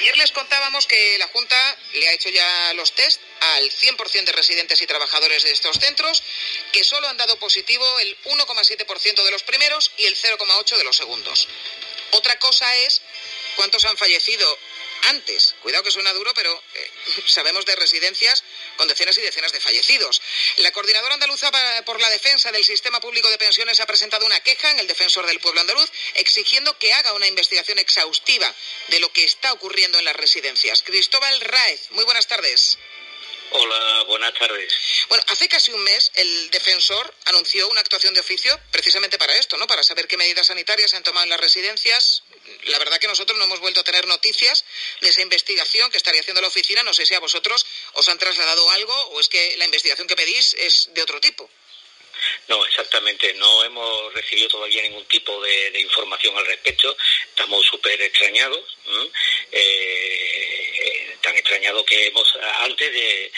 Ayer les contábamos que la Junta le ha hecho ya los test al 100% de residentes y trabajadores de estos centros, que solo han dado positivo el 1,7% de los primeros y el 0,8% de los segundos. Otra cosa es cuántos han fallecido antes. Cuidado que suena duro, pero eh, sabemos de residencias con decenas y decenas de fallecidos. La Coordinadora Andaluza por la Defensa del Sistema Público de Pensiones ha presentado una queja en el Defensor del Pueblo Andaluz exigiendo que haga una investigación exhaustiva de lo que está ocurriendo en las residencias. Cristóbal Raez, muy buenas tardes. Hola, buenas tardes. Bueno, hace casi un mes el defensor anunció una actuación de oficio precisamente para esto, ¿no? Para saber qué medidas sanitarias se han tomado en las residencias. La verdad que nosotros no hemos vuelto a tener noticias de esa investigación que estaría haciendo la oficina. No sé si a vosotros os han trasladado algo o es que la investigación que pedís es de otro tipo. No, exactamente. No hemos recibido todavía ningún tipo de, información al respecto. Estamos súper extrañados. Eh, tan extrañados que hemos, antes de,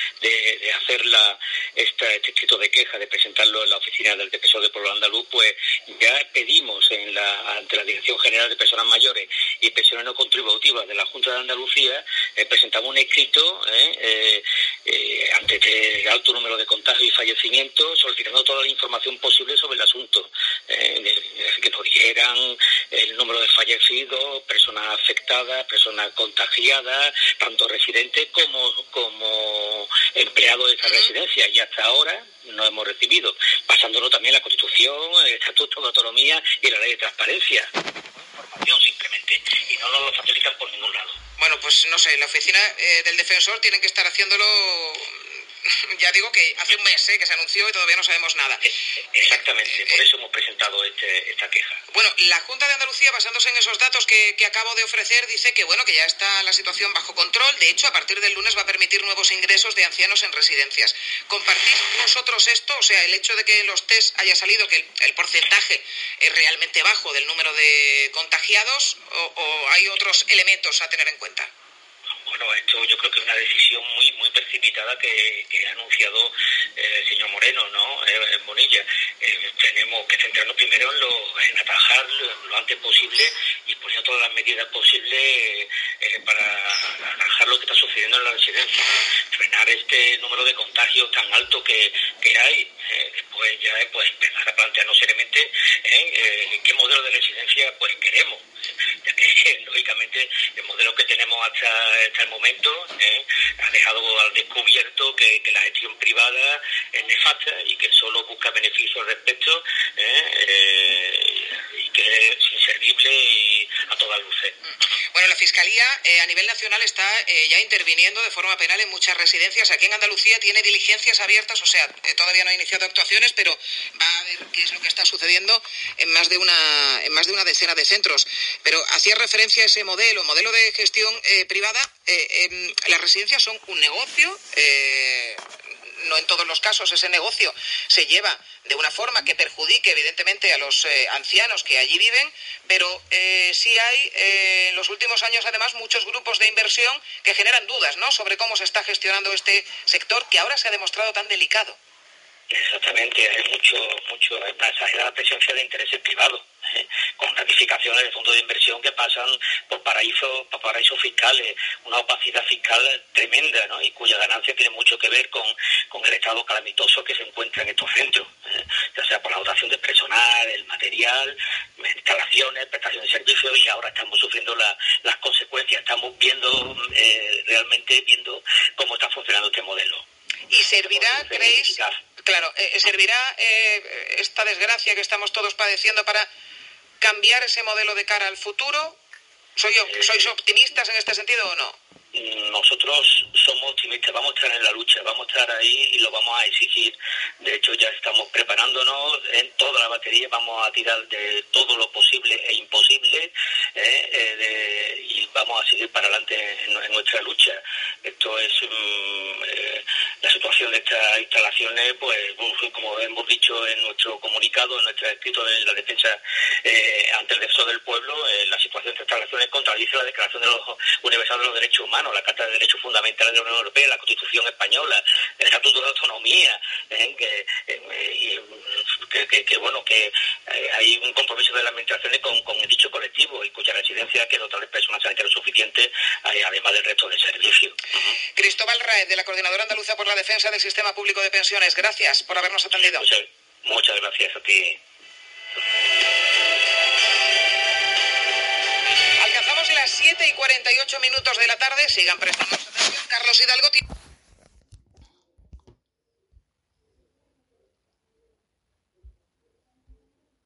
hacer la, este escrito de queja, de presentarlo en la oficina del defensor de pueblo andaluz, pues ya pedimos en la, ante la Dirección General de Personas Mayores y Pensiones No Contributivas de la Junta de Andalucía, eh, presentamos un escrito eh, ante el alto número de contagios y fallecimientos, solicitando toda la información posible sobre el asunto, eh, que nos dieran el número de fallecidos, personas afectadas, personas contagiadas, tanto residentes como, como empleados de esta residencia. Y hasta ahora no hemos recibido, pasándolo también la Constitución, el Estatuto de Autonomía y la Ley de Transparencia. Información simplemente, y no nos lo facilitan por ningún lado. Bueno, pues no sé, la oficina eh, del defensor tienen que estar haciéndolo ya digo que hace un mes ¿eh? que se anunció y todavía no sabemos nada. Exactamente, por eso hemos presentado este, esta queja. Bueno, la Junta de Andalucía, basándose en esos datos que, acabo de ofrecer, dice que bueno que ya está la situación bajo control. De hecho, a partir del lunes va a permitir nuevos ingresos de ancianos en residencias. ¿Compartís vosotros esto? O sea, el hecho de que los test haya salido, que el, porcentaje es realmente bajo del número de contagiados, o hay otros elementos a tener en cuenta? Bueno, esto yo creo que es una decisión muy muy precipitada que, ha anunciado eh, el señor Moreno, ¿no? Eh, en Bonilla. Eh, tenemos que centrarnos primero en, lo, en atajar lo, antes posible y poner todas las medidas posibles para atajar lo que está sucediendo en la residencia. Frenar este número de contagios tan alto que, hay. después ya pues empezar a plantearnos seriamente qué modelo de residencia pues queremos. Lógicamente el modelo que tenemos hasta, hasta el momento ¿eh? ha dejado al descubierto que, la gestión privada es nefasta y que solo busca beneficios al respecto ¿eh? Eh, y que es inservible y a todas luces. Bueno, la Fiscalía a nivel nacional está ya interviniendo de forma penal en muchas residencias. Aquí en Andalucía tiene diligencias abiertas, o sea, todavía no ha iniciado actuaciones, pero va a ver qué es lo que está sucediendo en más de una, en más de una decena de centros. Pero hacía referencia a ese modelo, modelo de gestión privada eh, em, las residencias son un negocio. Eh, no en todos los casos ese negocio se lleva de una forma que perjudique evidentemente a los eh, ancianos que allí viven, pero sí hay en los últimos años además muchos grupos de inversión que generan dudas ¿no? sobre cómo se está gestionando este sector que ahora se ha demostrado tan delicado. Exactamente, hay mucho, mucho, una exagerada presencia de intereses privados, ¿eh? con ratificaciones de fondos de inversión que pasan por paraísos, por paraísos fiscales, una opacidad fiscal tremenda, ¿no? y cuya ganancia tiene mucho que ver con, el estado calamitoso que se encuentra en estos centros, ¿eh? ya sea por la dotación de personal, el material, instalaciones, prestación de servicios, y ahora estamos sufriendo las consecuencias, estamos viendo, eh, realmente viendo cómo está funcionando este modelo. ¿Y servirá, creéis, claro, eh, servirá eh, esta desgracia que estamos todos padeciendo para cambiar ese modelo de cara al futuro? ¿Soy, ¿Sois optimistas en este sentido o no? nosotros somos optimistas, vamos a estar en la lucha, vamos a estar ahí y lo vamos a exigir. De hecho, ya estamos preparándonos en toda la batería, vamos a tirar de todo lo posible e imposible ¿eh? Eh, y vamos a seguir para adelante en, nuestra lucha. Esto es mm, eh, de estas instalaciones, pues como hemos dicho en nuestro comunicado, en nuestro escrito de la defensa ante el defensor del pueblo, la situación de estas instalaciones contradice la Declaración de los Universal de los Derechos Humanos la Carta de Derechos Fundamentales de la Unión Europea, la Constitución Española, el Estatuto de Autonomía, ¿eh? que, eh, bueno, que eh, hay un compromiso de la administración con, con dicho colectivo y cuya residencia que dotar de personas sanitarias suficientes, eh, además del resto de servicios. Cristóbal Raed, de la Coordinadora Andaluza por la Defensa del Sistema Público de Pensiones, gracias por habernos atendido. muchas gracias a ti. Alcanzamos las 7 y 48 minutos de la tarde. Sigan prestando atención. Carlos Hidalgo.